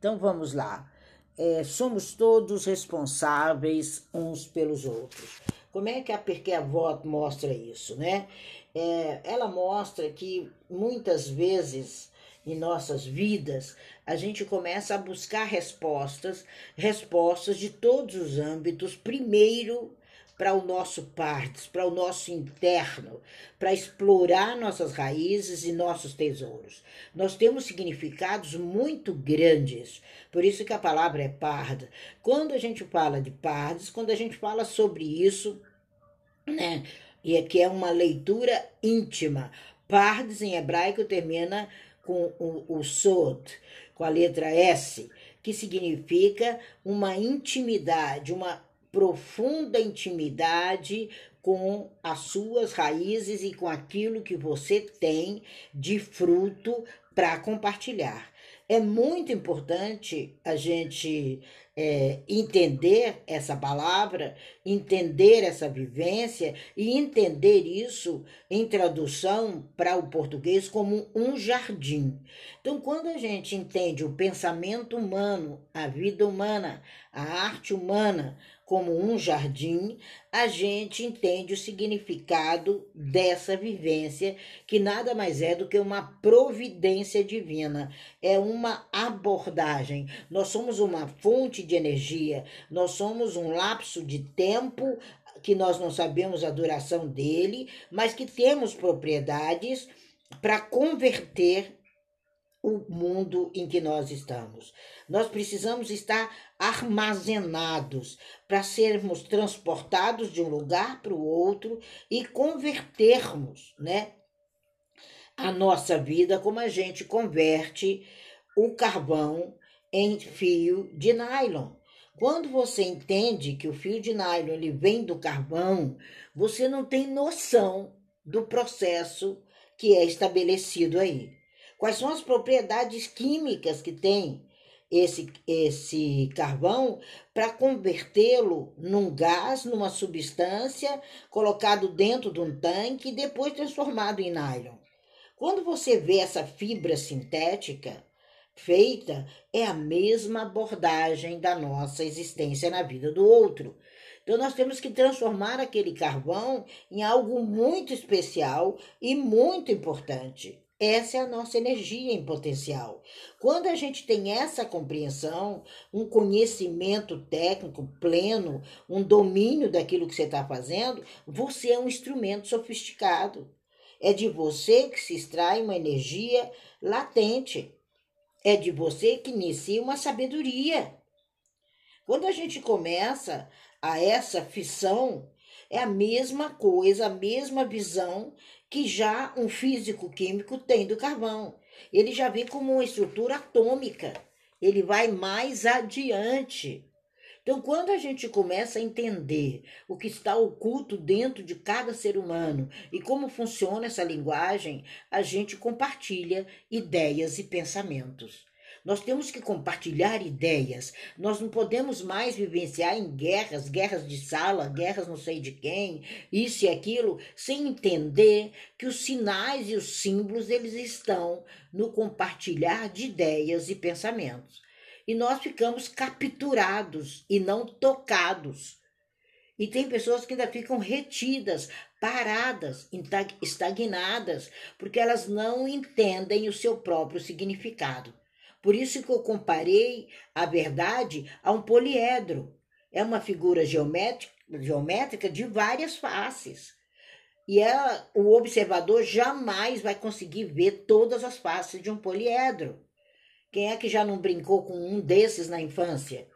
Então vamos lá. É, somos todos responsáveis uns pelos outros. Como é que a Avó mostra isso, né? É, ela mostra que muitas vezes em nossas vidas a gente começa a buscar respostas, respostas de todos os âmbitos, primeiro para o nosso partes, para o nosso interno, para explorar nossas raízes e nossos tesouros. Nós temos significados muito grandes, por isso que a palavra é parda. Quando a gente fala de pardes, quando a gente fala sobre isso, né, e aqui é uma leitura íntima. Pardes em hebraico termina com o, o sod, com a letra S, que significa uma intimidade, uma profunda intimidade com as suas raízes e com aquilo que você tem de fruto para compartilhar. É muito importante a gente é, entender essa palavra, entender essa vivência e entender isso em tradução para o português como um jardim. Então, quando a gente entende o pensamento humano, a vida humana, a arte humana, como um jardim, a gente entende o significado dessa vivência, que nada mais é do que uma providência divina, é uma abordagem. Nós somos uma fonte de energia, nós somos um lapso de tempo que nós não sabemos a duração dele, mas que temos propriedades para converter o mundo em que nós estamos. Nós precisamos estar armazenados para sermos transportados de um lugar para o outro e convertermos, né, a nossa vida como a gente converte o carvão em fio de nylon. Quando você entende que o fio de nylon ele vem do carvão, você não tem noção do processo que é estabelecido aí. Quais são as propriedades químicas que tem esse, esse carvão para convertê-lo num gás, numa substância, colocado dentro de um tanque e depois transformado em nylon. Quando você vê essa fibra sintética feita, é a mesma abordagem da nossa existência na vida do outro. Então, nós temos que transformar aquele carvão em algo muito especial e muito importante. Essa é a nossa energia em potencial. Quando a gente tem essa compreensão, um conhecimento técnico pleno, um domínio daquilo que você está fazendo, você é um instrumento sofisticado. É de você que se extrai uma energia latente. É de você que inicia uma sabedoria. Quando a gente começa a essa fissão, é a mesma coisa, a mesma visão que já um físico químico tem do carvão. Ele já vê como uma estrutura atômica. Ele vai mais adiante. Então, quando a gente começa a entender o que está oculto dentro de cada ser humano e como funciona essa linguagem, a gente compartilha ideias e pensamentos. Nós temos que compartilhar ideias. Nós não podemos mais vivenciar em guerras, guerras de sala, guerras não sei de quem, isso e aquilo, sem entender que os sinais e os símbolos eles estão no compartilhar de ideias e pensamentos. E nós ficamos capturados e não tocados. E tem pessoas que ainda ficam retidas, paradas, estagnadas, porque elas não entendem o seu próprio significado. Por isso que eu comparei a verdade a um poliedro. É uma figura geométrica, geométrica de várias faces. E ela, o observador jamais vai conseguir ver todas as faces de um poliedro. Quem é que já não brincou com um desses na infância?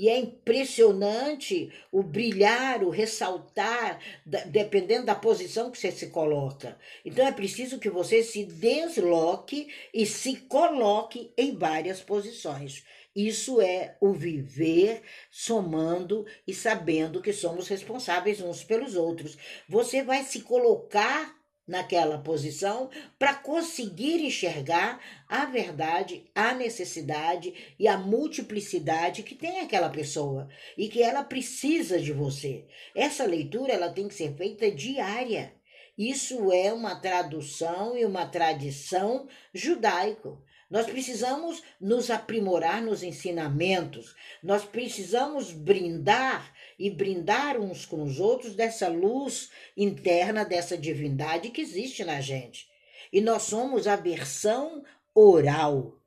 E é impressionante o brilhar, o ressaltar, dependendo da posição que você se coloca. Então é preciso que você se desloque e se coloque em várias posições. Isso é o viver somando e sabendo que somos responsáveis uns pelos outros. Você vai se colocar naquela posição para conseguir enxergar a verdade, a necessidade e a multiplicidade que tem aquela pessoa e que ela precisa de você. Essa leitura ela tem que ser feita diária. Isso é uma tradução e uma tradição judaico. Nós precisamos nos aprimorar nos ensinamentos, nós precisamos brindar e brindar uns com os outros dessa luz interna, dessa divindade que existe na gente. E nós somos a versão oral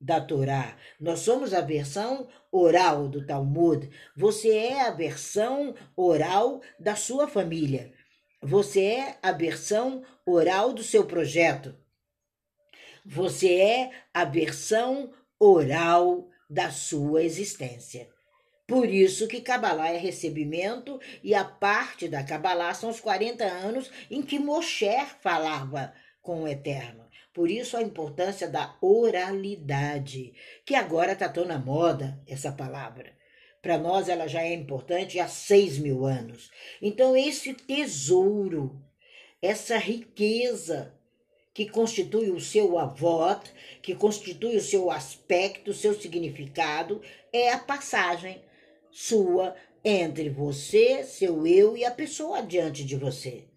da Torá. Nós somos a versão oral do Talmud. Você é a versão oral da sua família. Você é a versão oral do seu projeto. Você é a versão oral da sua existência. Por isso que Kabbalah é recebimento e a parte da Kabbalah são os 40 anos em que Moshe falava com o Eterno. Por isso a importância da oralidade, que agora está tão na moda essa palavra. Para nós ela já é importante há seis mil anos. Então esse tesouro, essa riqueza que constitui o seu avot, que constitui o seu aspecto, o seu significado, é a passagem sua entre você, seu eu e a pessoa diante de você.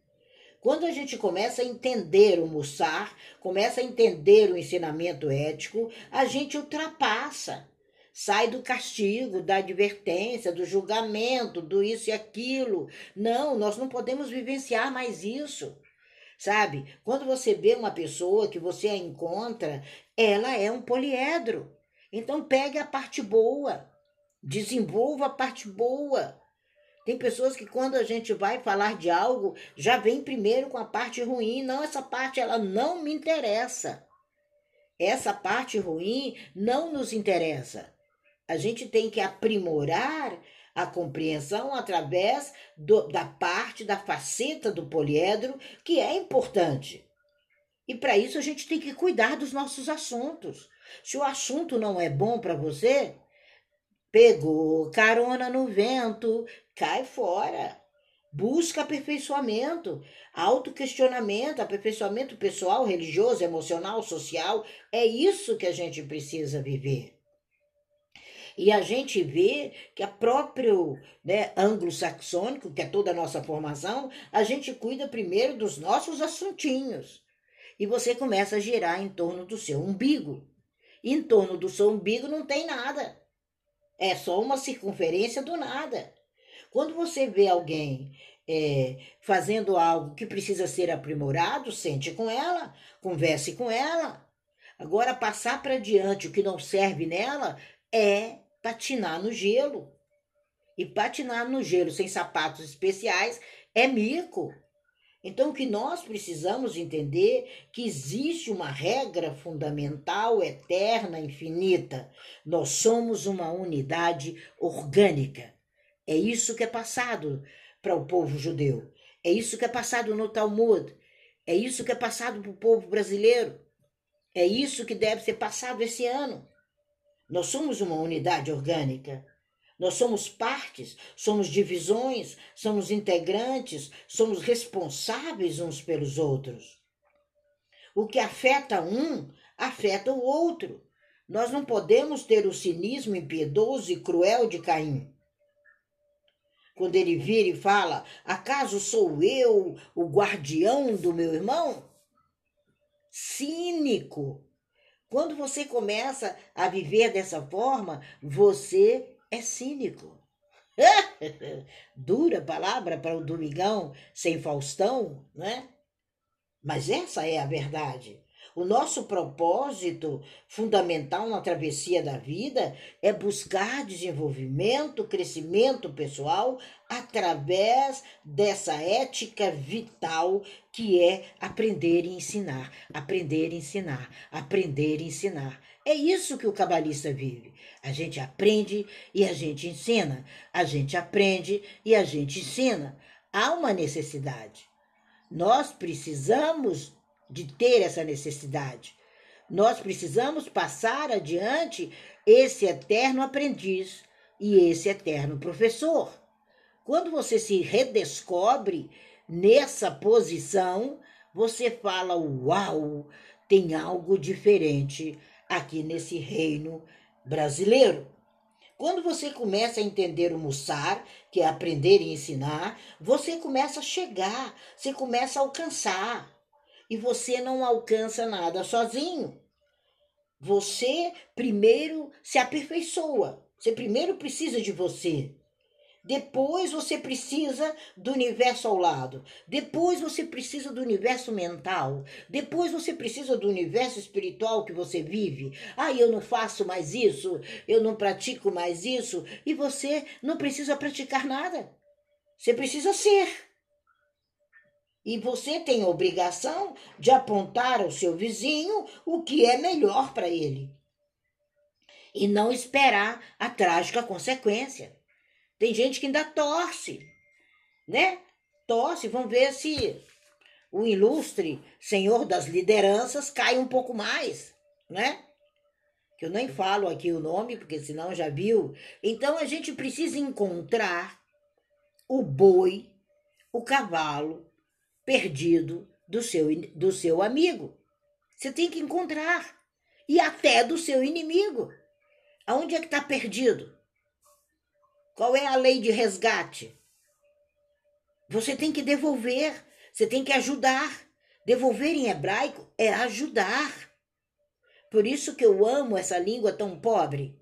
Quando a gente começa a entender o Mussar, começa a entender o ensinamento ético, a gente ultrapassa. Sai do castigo, da advertência, do julgamento, do isso e aquilo. Não, nós não podemos vivenciar mais isso. Sabe? Quando você vê uma pessoa que você a encontra, ela é um poliedro. Então pegue a parte boa, desenvolva a parte boa. Tem pessoas que quando a gente vai falar de algo, já vem primeiro com a parte ruim. Não, essa parte ela não me interessa. Essa parte ruim não nos interessa. A gente tem que aprimorar a compreensão através do, da parte, da faceta do poliedro, que é importante. E para isso a gente tem que cuidar dos nossos assuntos. Se o assunto não é bom para você, pegou carona no vento, cai fora. Busca aperfeiçoamento, autoquestionamento, aperfeiçoamento pessoal, religioso, emocional, social. É isso que a gente precisa viver. E a gente vê que a próprio né, anglo-saxônico, que é toda a nossa formação, a gente cuida primeiro dos nossos assuntinhos. E você começa a girar em torno do seu umbigo. em torno do seu umbigo não tem nada. É só uma circunferência do nada. Quando você vê alguém é, fazendo algo que precisa ser aprimorado, sente com ela, converse com ela. Agora, passar para diante o que não serve nela é patinar no gelo. E patinar no gelo sem sapatos especiais é mico. Então, o que nós precisamos entender que existe uma regra fundamental, eterna, infinita. Nós somos uma unidade orgânica. É isso que é passado para o povo judeu. É isso que é passado no Talmud. É isso que é passado para o povo brasileiro. É isso que deve ser passado esse ano. Nós somos uma unidade orgânica. Nós somos partes, somos divisões, somos integrantes, somos responsáveis uns pelos outros. O que afeta um, afeta o outro. Nós não podemos ter o cinismo impiedoso e cruel de Caim quando ele vira e fala: Acaso sou eu o guardião do meu irmão? Cínico. Quando você começa a viver dessa forma, você é cínico. Dura palavra para o Domingão sem Faustão, né? Mas essa é a verdade. O nosso propósito fundamental na travessia da vida é buscar desenvolvimento, crescimento pessoal através dessa ética vital que é aprender e ensinar, aprender e ensinar, aprender e ensinar. É isso que o cabalista vive. A gente aprende e a gente ensina, a gente aprende e a gente ensina. Há uma necessidade. Nós precisamos de ter essa necessidade. Nós precisamos passar adiante esse eterno aprendiz e esse eterno professor. Quando você se redescobre nessa posição, você fala: Uau, tem algo diferente aqui nesse reino brasileiro. Quando você começa a entender o Mussar, que é aprender e ensinar, você começa a chegar, você começa a alcançar e você não alcança nada sozinho. Você primeiro se aperfeiçoa. Você primeiro precisa de você. Depois você precisa do universo ao lado. Depois você precisa do universo mental. Depois você precisa do universo espiritual que você vive. Ah, eu não faço mais isso, eu não pratico mais isso. E você não precisa praticar nada. Você precisa ser. E você tem a obrigação de apontar ao seu vizinho o que é melhor para ele. E não esperar a trágica consequência. Tem gente que ainda torce, né? Torce, vamos ver se o ilustre senhor das lideranças cai um pouco mais, né? Que eu nem falo aqui o nome, porque senão já viu. Então a gente precisa encontrar o boi, o cavalo perdido do seu, do seu amigo. Você tem que encontrar. E até do seu inimigo. Aonde é que está perdido? Qual é a lei de resgate? Você tem que devolver, você tem que ajudar. Devolver em hebraico é ajudar. Por isso que eu amo essa língua tão pobre,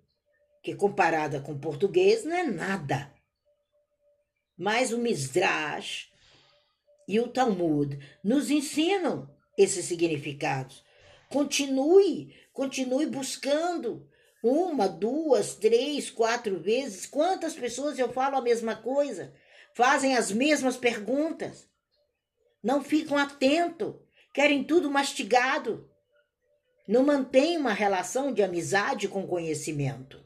que comparada com português não é nada. Mas o Midrash e o Talmud nos ensinam esses significados. Continue, continue buscando, uma, duas, três, quatro vezes. Quantas pessoas eu falo a mesma coisa? Fazem as mesmas perguntas. Não ficam atentos, querem tudo mastigado. Não mantêm uma relação de amizade com conhecimento.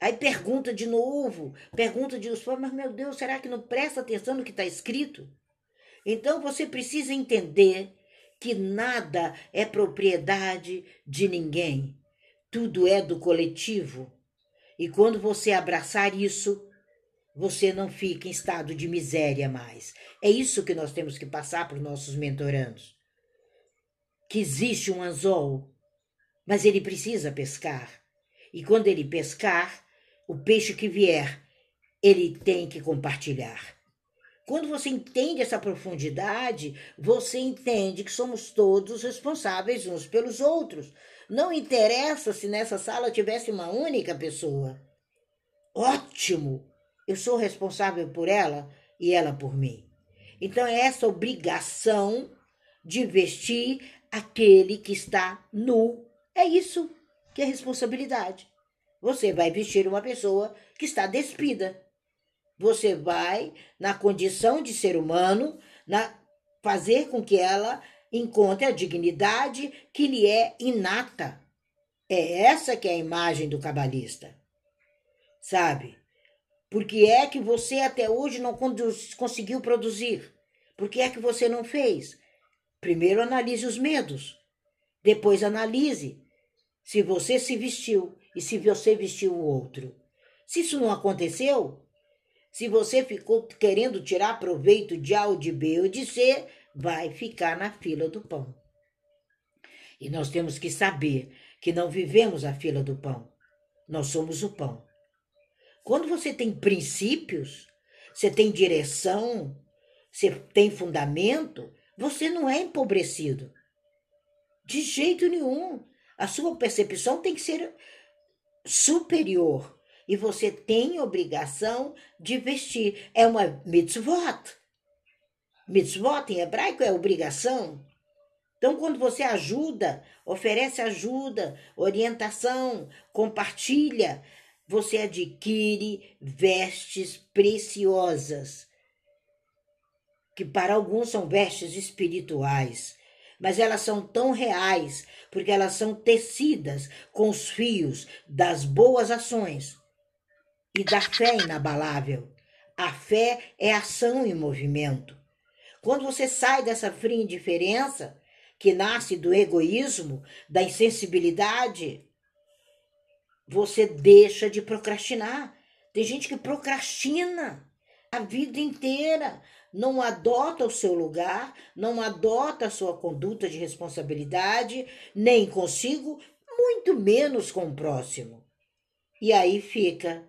Aí pergunta de novo, pergunta de novo, mas meu Deus, será que não presta atenção no que está escrito? Então você precisa entender que nada é propriedade de ninguém tudo é do coletivo. E quando você abraçar isso, você não fica em estado de miséria mais. É isso que nós temos que passar para os nossos mentorandos. Que existe um anzol, mas ele precisa pescar. E quando ele pescar, o peixe que vier, ele tem que compartilhar. Quando você entende essa profundidade, você entende que somos todos responsáveis uns pelos outros. Não interessa se nessa sala tivesse uma única pessoa. Ótimo! Eu sou responsável por ela e ela por mim. Então é essa obrigação de vestir aquele que está nu. É isso que é responsabilidade. Você vai vestir uma pessoa que está despida. Você vai, na condição de ser humano, na, fazer com que ela encontre a dignidade que lhe é inata. É essa que é a imagem do cabalista. Sabe? Por que é que você até hoje não conseguiu produzir? Por que é que você não fez? Primeiro analise os medos. Depois analise se você se vestiu e se você vestiu o outro. Se isso não aconteceu, se você ficou querendo tirar proveito de A ou de B ou de C, vai ficar na fila do pão. E nós temos que saber que não vivemos a fila do pão, nós somos o pão. Quando você tem princípios, você tem direção, você tem fundamento, você não é empobrecido. De jeito nenhum. A sua percepção tem que ser superior. E você tem obrigação de vestir. É uma mitzvot. Mitzvot em hebraico é obrigação. Então, quando você ajuda, oferece ajuda, orientação, compartilha, você adquire vestes preciosas, que para alguns são vestes espirituais, mas elas são tão reais porque elas são tecidas com os fios das boas ações e da fé inabalável. A fé é ação em movimento. Quando você sai dessa fria indiferença, que nasce do egoísmo, da insensibilidade, você deixa de procrastinar. Tem gente que procrastina a vida inteira, não adota o seu lugar, não adota a sua conduta de responsabilidade, nem consigo, muito menos com o próximo. E aí fica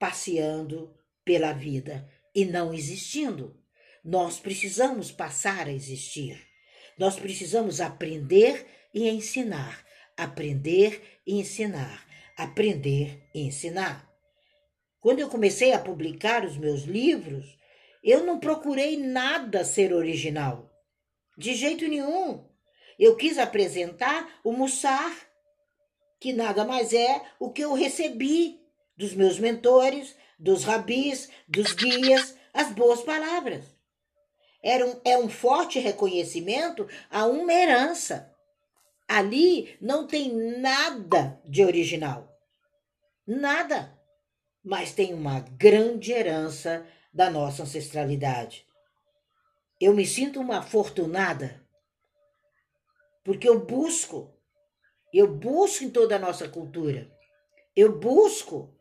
passeando pela vida e não existindo. Nós precisamos passar a existir. Nós precisamos aprender e ensinar aprender e ensinar, aprender e ensinar. Quando eu comecei a publicar os meus livros, eu não procurei nada ser original. De jeito nenhum. Eu quis apresentar o Mussar, que nada mais é o que eu recebi dos meus mentores, dos rabis, dos guias, as boas palavras. Era um, é um forte reconhecimento a uma herança. Ali não tem nada de original. Nada. Mas tem uma grande herança da nossa ancestralidade. Eu me sinto uma afortunada porque eu busco, eu busco em toda a nossa cultura. Eu busco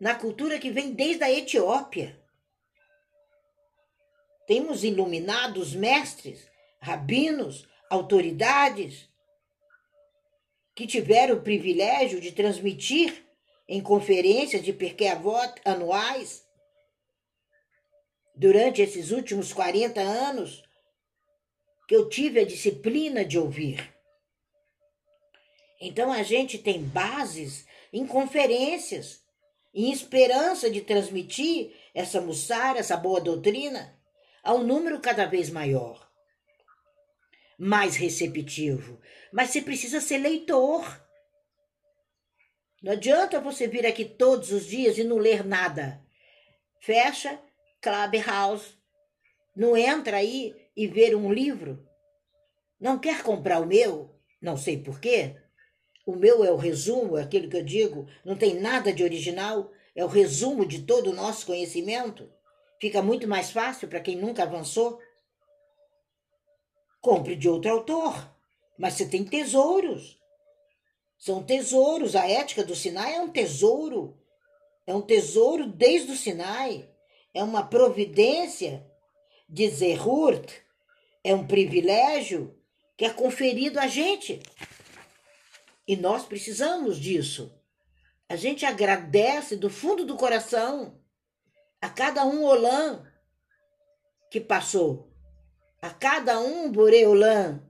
na cultura que vem desde a Etiópia. Temos iluminados mestres, rabinos, autoridades que tiveram o privilégio de transmitir em conferências de Pirkei anuais durante esses últimos 40 anos que eu tive a disciplina de ouvir. Então a gente tem bases em conferências, em esperança de transmitir essa mussara, essa boa doutrina, a um número cada vez maior, mais receptivo. Mas você precisa ser leitor. Não adianta você vir aqui todos os dias e não ler nada. Fecha Clubhouse, não entra aí e ver um livro? Não quer comprar o meu? Não sei porquê. O meu é o resumo, é aquilo que eu digo, não tem nada de original, é o resumo de todo o nosso conhecimento. Fica muito mais fácil para quem nunca avançou. Compre de outro autor, mas você tem tesouros. São tesouros. A ética do Sinai é um tesouro. É um tesouro desde o Sinai é uma providência de Zerhurt, é um privilégio que é conferido a gente. E nós precisamos disso. A gente agradece do fundo do coração a cada um Olã que passou, a cada um Boreolã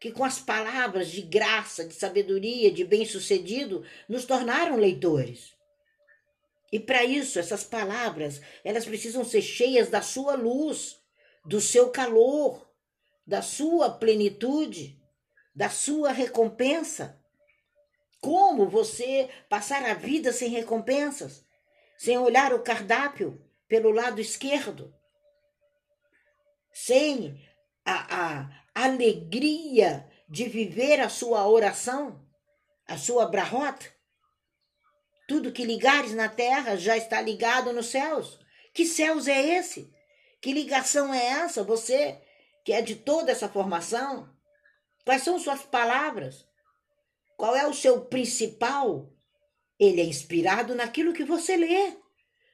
que com as palavras de graça, de sabedoria, de bem-sucedido, nos tornaram leitores. E para isso, essas palavras, elas precisam ser cheias da sua luz, do seu calor, da sua plenitude, da sua recompensa. Como você passar a vida sem recompensas, sem olhar o cardápio pelo lado esquerdo, sem a, a alegria de viver a sua oração, a sua brahota? Tudo que ligares na terra já está ligado nos céus. Que céus é esse? Que ligação é essa? Você que é de toda essa formação? Quais são suas palavras? Qual é o seu principal? Ele é inspirado naquilo que você lê,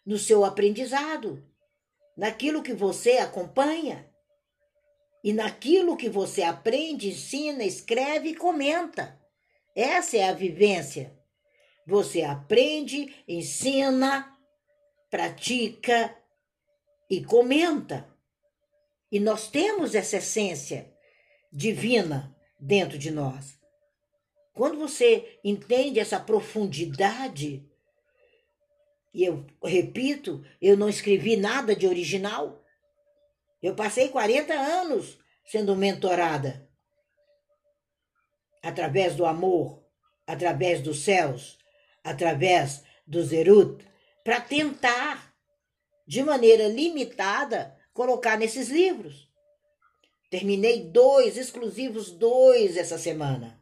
no seu aprendizado, naquilo que você acompanha e naquilo que você aprende, ensina, escreve e comenta. Essa é a vivência você aprende, ensina, pratica e comenta. E nós temos essa essência divina dentro de nós. Quando você entende essa profundidade, e eu repito, eu não escrevi nada de original. Eu passei 40 anos sendo mentorada através do amor, através dos céus, através do Zerut, para tentar, de maneira limitada, colocar nesses livros. Terminei dois, exclusivos dois essa semana.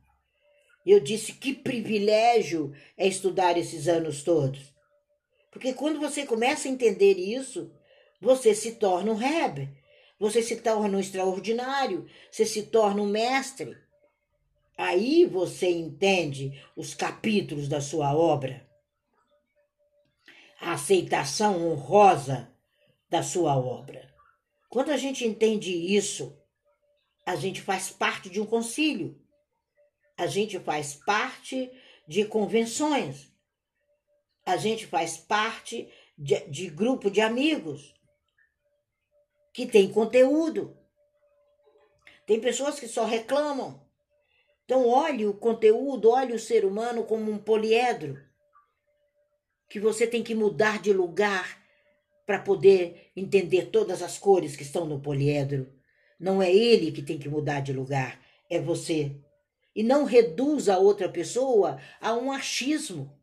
Eu disse que privilégio é estudar esses anos todos. Porque quando você começa a entender isso, você se torna um reb, você se torna um extraordinário, você se torna um mestre. Aí você entende os capítulos da sua obra, a aceitação honrosa da sua obra. Quando a gente entende isso, a gente faz parte de um concílio, a gente faz parte de convenções, a gente faz parte de, de grupo de amigos que tem conteúdo. Tem pessoas que só reclamam, Então, olhe o conteúdo, olhe o ser humano como um poliedro, que você tem que mudar de lugar para poder entender todas as cores que estão no poliedro. Não é ele que tem que mudar de lugar, é você. E não reduza a outra pessoa a um achismo.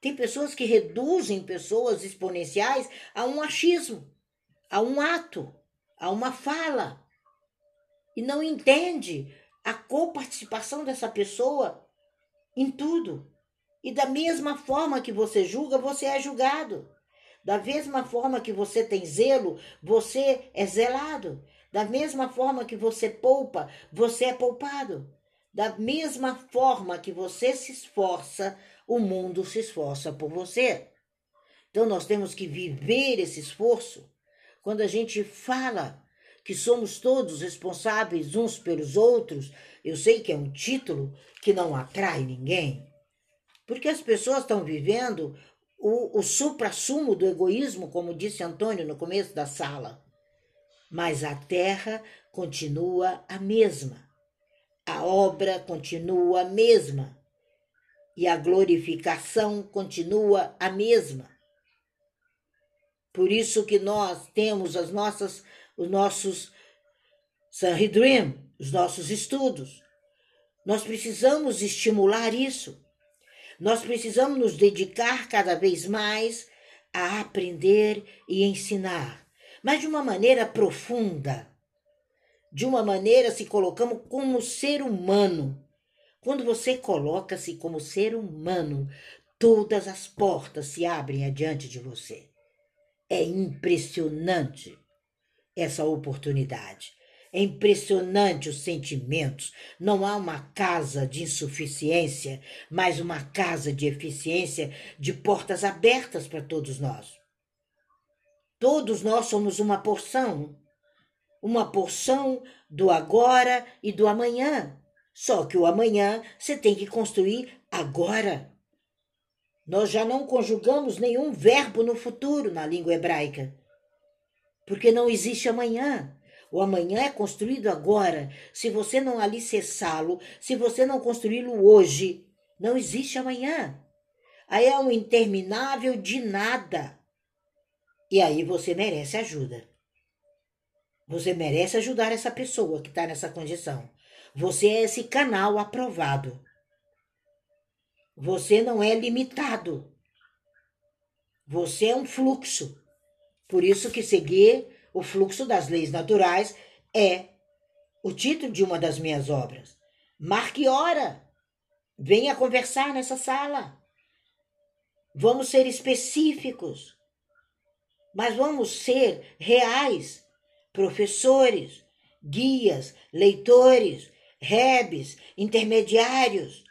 Tem pessoas que reduzem pessoas exponenciais a um achismo, a um ato, a uma fala. E não entende a coparticipação dessa pessoa em tudo. E da mesma forma que você julga, você é julgado. Da mesma forma que você tem zelo, você é zelado. Da mesma forma que você poupa, você é poupado. Da mesma forma que você se esforça, o mundo se esforça por você. Então nós temos que viver esse esforço quando a gente fala que somos todos responsáveis uns pelos outros, eu sei que é um título que não atrai ninguém, porque as pessoas estão vivendo o, o supra-sumo do egoísmo, como disse Antônio no começo da sala. Mas a terra continua a mesma, a obra continua a mesma e a glorificação continua a mesma. Por isso que nós temos as nossas os nossos Sanhedrin, os nossos estudos. Nós precisamos estimular isso. Nós precisamos nos dedicar cada vez mais a aprender e ensinar, mas de uma maneira profunda, de uma maneira se colocamos como ser humano. Quando você coloca-se como ser humano, todas as portas se abrem adiante de você. É impressionante essa oportunidade. É impressionante os sentimentos. Não há uma casa de insuficiência, mas uma casa de eficiência de portas abertas para todos nós. Todos nós somos uma porção, uma porção do agora e do amanhã. Só que o amanhã você tem que construir agora. Nós já não conjugamos nenhum verbo no futuro na língua hebraica porque não existe amanhã. O amanhã é construído agora. Se você não alicerçá-lo, se você não construí-lo hoje, não existe amanhã. Aí é um interminável de nada. E aí você merece ajuda. Você merece ajudar essa pessoa que está nessa condição. Você é esse canal aprovado. Você não é limitado. Você é um fluxo. Por isso que seguir o fluxo das leis naturais é o título de uma das minhas obras. Marque hora. Venha conversar nessa sala. Vamos ser específicos. Mas vamos ser reais, professores, guias, leitores, rebes, intermediários,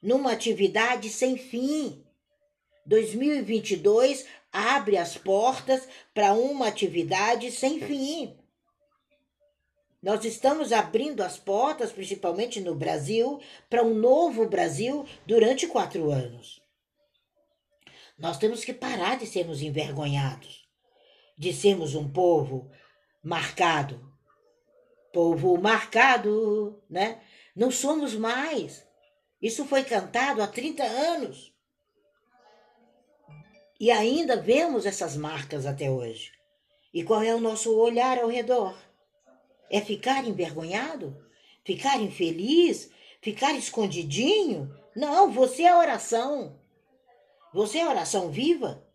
numa atividade sem fim. 2022 abre as portas para uma atividade sem fim. Nós estamos abrindo as portas, principalmente no Brasil, para um novo Brasil durante quatro anos. Nós temos que parar de sermos envergonhados, de sermos um povo marcado. Povo marcado, né? Não somos mais. Isso foi cantado há 30 anos. E ainda vemos essas marcas até hoje. E qual é o nosso olhar ao redor? É ficar envergonhado? Ficar infeliz? Ficar escondidinho? Não, você é a oração. Você é a oração viva.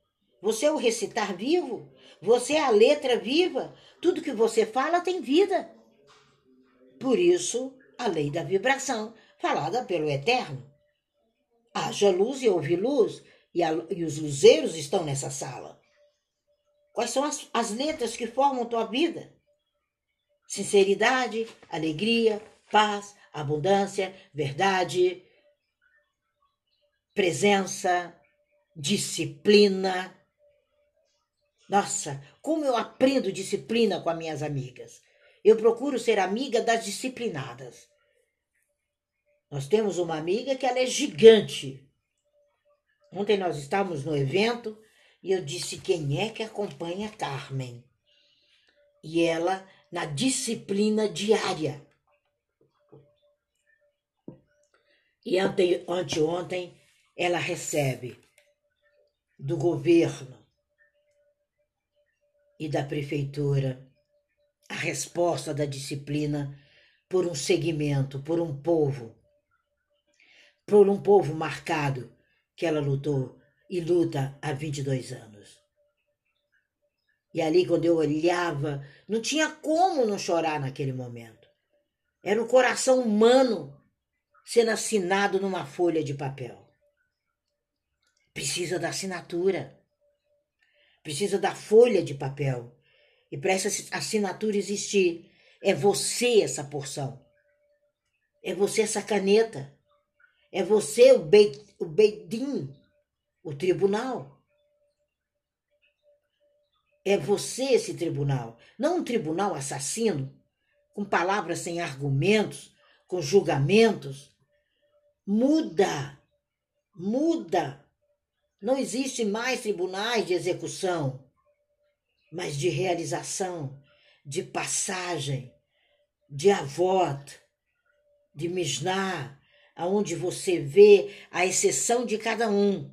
Você é o recitar vivo. Você é a letra viva. Tudo que você fala tem vida. Por isso, a lei da vibração, falada pelo Eterno. Haja luz e ouve luz, e, a, e os luzeiros estão nessa sala. Quais são as, as letras que formam tua vida? Sinceridade, alegria, paz, abundância, verdade, presença, disciplina. Nossa, como eu aprendo disciplina com as minhas amigas. Eu procuro ser amiga das disciplinadas. Nós temos uma amiga que ela é gigante. Ontem nós estávamos no evento e eu disse quem é que acompanha Carmen. E ela na disciplina diária. E ante, anteontem ela recebe do governo e da prefeitura a resposta da disciplina por um segmento, por um povo, por um povo marcado que ela lutou e luta há 22 anos. E ali, quando eu olhava, não tinha como não chorar naquele momento. Era o coração humano sendo assinado numa folha de papel. Precisa da assinatura. Precisa da folha de papel. E para essa assinatura existir, é você essa porção. É você essa caneta. É você o, beit, o Beidim, o tribunal. É você esse tribunal. Não um tribunal assassino, com palavras sem argumentos, com julgamentos. Muda. Muda. Não existe mais tribunais de execução, mas de realização, de passagem, de avot, de misná, aonde você vê a exceção de cada um.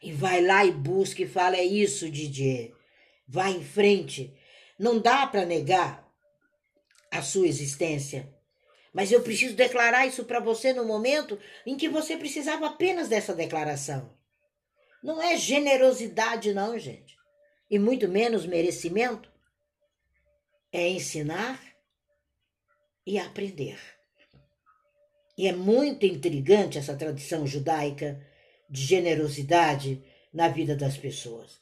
E vai lá e busca e fala: é isso, Didier. Vai em frente. Não dá para negar a sua existência. Mas eu preciso declarar isso para você no momento em que você precisava apenas dessa declaração. Não é generosidade, não, gente. E muito menos merecimento. É ensinar e aprender. E é muito intrigante essa tradição judaica de generosidade na vida das pessoas.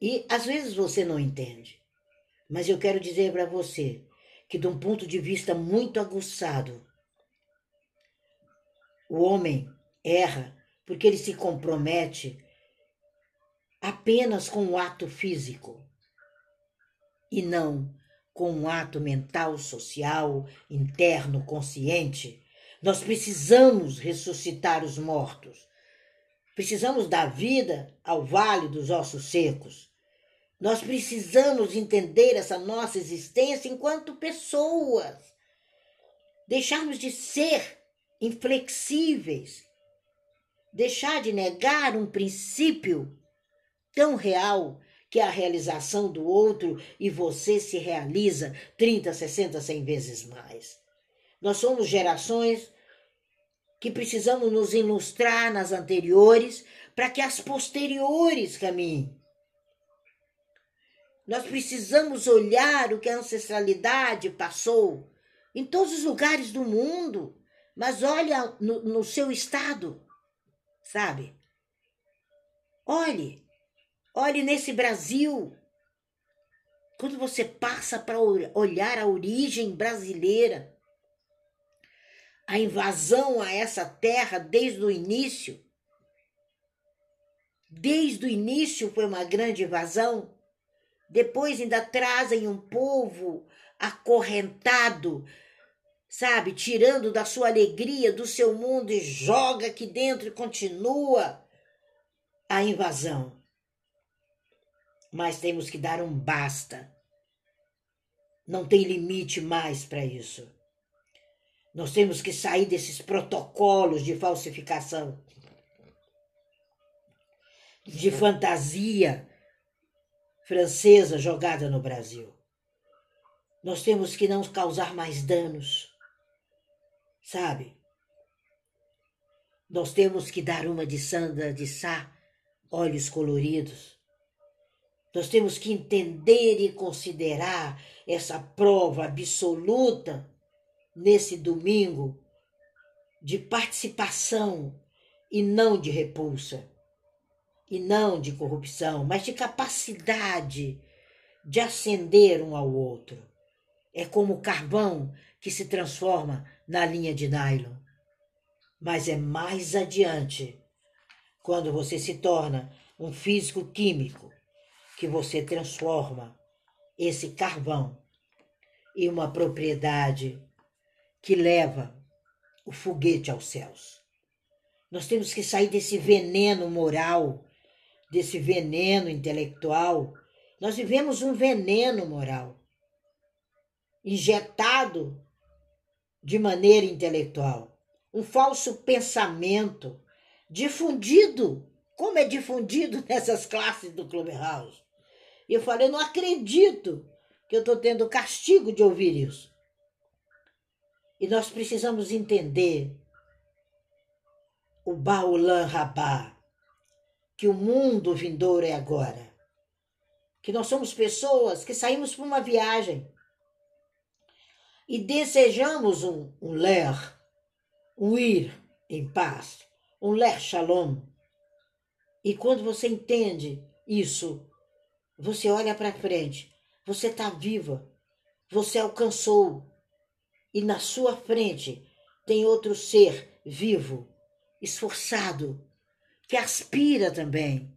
E às vezes você não entende, mas eu quero dizer para você que, de um ponto de vista muito aguçado, o homem erra porque ele se compromete apenas com o ato físico e não com um ato mental, social, interno, consciente. Nós precisamos ressuscitar os mortos. Precisamos dar vida ao vale dos ossos secos. Nós precisamos entender essa nossa existência enquanto pessoas. Deixarmos de ser inflexíveis, deixar de negar um princípio tão real que é a realização do outro e você se realiza 30, 60, 100 vezes mais. Nós somos gerações que precisamos nos ilustrar nas anteriores para que as posteriores caminhem. Nós precisamos olhar o que a ancestralidade passou em todos os lugares do mundo, mas olha no, no seu estado sabe? Olhe, olhe nesse Brasil. Quando você passa para olhar a origem brasileira, a invasão a essa terra desde o início, desde o início foi uma grande invasão. Depois ainda trazem um povo acorrentado sabe, tirando da sua alegria, do seu mundo e joga aqui dentro e continua a invasão. Mas temos que dar um basta. Não tem limite mais para isso. Nós temos que sair desses protocolos de falsificação, de fantasia francesa jogada no Brasil. Nós temos que não causar mais danos sabe? Nós temos que dar uma de Sandra de Sá, olhos coloridos. Nós temos que entender e considerar essa prova absoluta nesse domingo de participação e não de repulsa, e não de corrupção, mas de capacidade de acender um ao outro. É como o carvão que se transforma na linha de nylon. Mas é mais adiante, quando você se torna um físico químico, que você transforma esse carvão em uma propriedade que leva o foguete aos céus. Nós temos que sair desse veneno moral, desse veneno intelectual. Nós vivemos um veneno moral injetado de maneira intelectual, um falso pensamento difundido, como é difundido nessas classes do Clubhouse. E eu falei, não acredito que eu estou tendo castigo de ouvir isso. E nós precisamos entender o Baulan Rabá, que o mundo vindouro é agora. Que nós somos pessoas que saímos para uma viagem e desejamos um, um ler, um ir em paz, um ler shalom. E quando você entende isso, você olha para frente, você está viva, você alcançou, e na sua frente tem outro ser vivo, esforçado, que aspira também,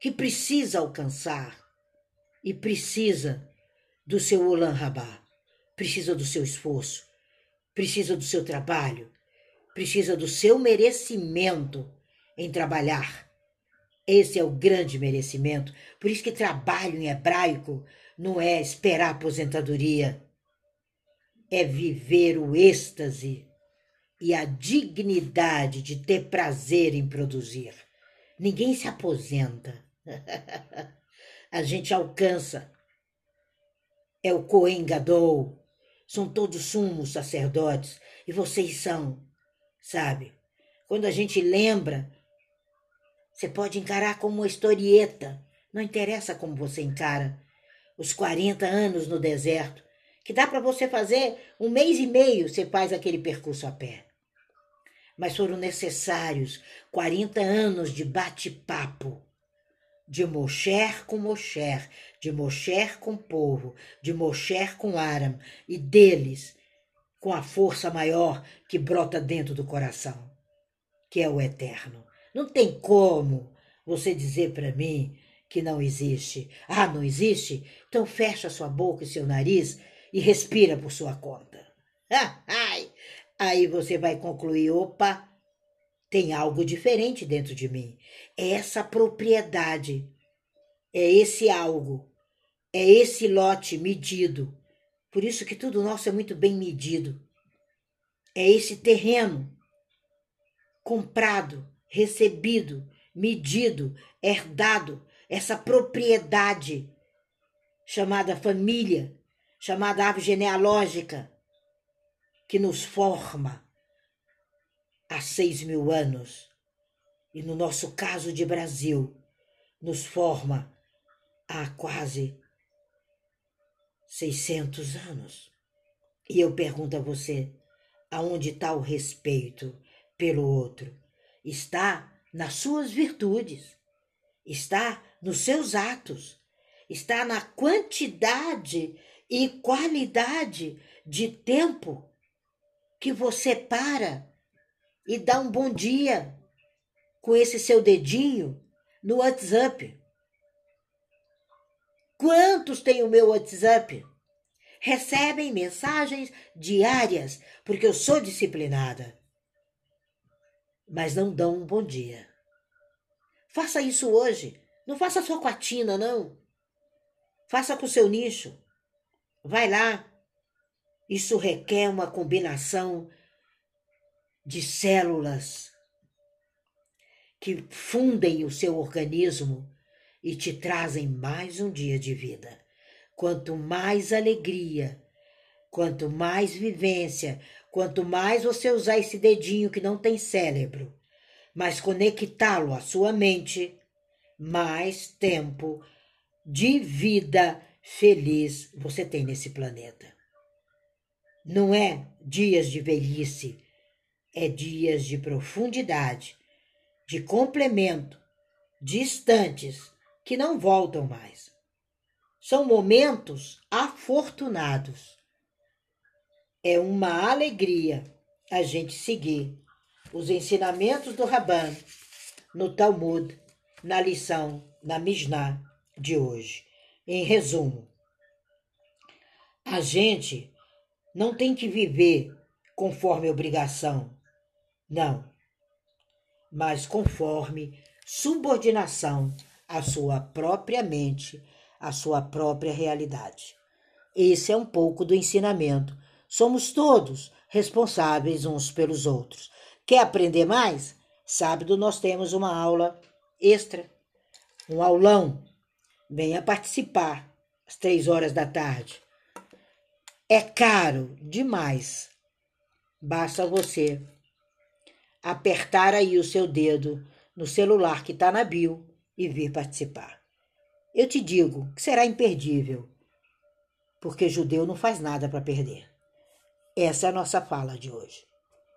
que precisa alcançar e precisa do seu Ulan Rabá precisa do seu esforço, precisa do seu trabalho, precisa do seu merecimento em trabalhar. Esse é o grande merecimento. Por isso que trabalho em hebraico não é esperar aposentadoria, é viver o êxtase e a dignidade de ter prazer em produzir. Ninguém se aposenta. a gente alcança. É o Coen Gadol, são todos sumos sacerdotes e vocês são, sabe? Quando a gente lembra, você pode encarar como uma historieta, não interessa como você encara. Os 40 anos no deserto, que dá para você fazer um mês e meio, você faz aquele percurso a pé. Mas foram necessários 40 anos de bate-papo, de Mosher com Mosher, de Mosher com povo, de Mosher com Aram, e deles com a força maior que brota dentro do coração, que é o eterno. Não tem como você dizer para mim que não existe. Ah, não existe? Então fecha sua boca e seu nariz e respira por sua conta. Aí você vai concluir: opa, tem algo diferente dentro de mim. É essa propriedade, é esse algo, é esse lote medido. Por isso que tudo nosso é muito bem medido. É esse terreno comprado, recebido, medido, herdado, essa propriedade chamada família, chamada árvore genealógica, que nos forma há seis mil anos, e no nosso caso de Brasil, nos forma há quase 600 anos. E eu pergunto a você, aonde está o respeito pelo outro? Está nas suas virtudes, está nos seus atos, está na quantidade e qualidade de tempo que você para e dá um bom dia com esse seu dedinho no WhatsApp. Quantos têm o meu WhatsApp? Recebem mensagens diárias, porque eu sou disciplinada. Mas não dão um bom dia. Faça isso hoje. Não faça só com a Tina, não. Faça com o seu nicho. Vai lá. Isso requer uma combinação de células que fundem o seu organismo e te trazem mais um dia de vida. Quanto mais alegria, quanto mais vivência, quanto mais você usar esse dedinho que não tem cérebro, mas conectá-lo à sua mente, mais tempo de vida feliz você tem nesse planeta. Não é dias de velhice, é dias de profundidade, de complemento, distantes, que não voltam mais. São momentos afortunados. É uma alegria a gente seguir os ensinamentos do Raban no Talmud, na lição, na Mishnah de hoje. Em resumo, a gente não tem que viver conforme obrigação, não, mas conforme subordinação à sua própria mente, à sua própria realidade. Esse é um pouco do ensinamento. Somos todos responsáveis uns pelos outros. Quer aprender mais? Sábado nós temos uma aula extra, um aulão. Venha participar às três horas da tarde. É caro demais. Basta você apertar aí o seu dedo no celular que está na bio e vir participar. Eu te digo que será imperdível, porque judeu não faz nada para perder. Essa é a nossa fala de hoje.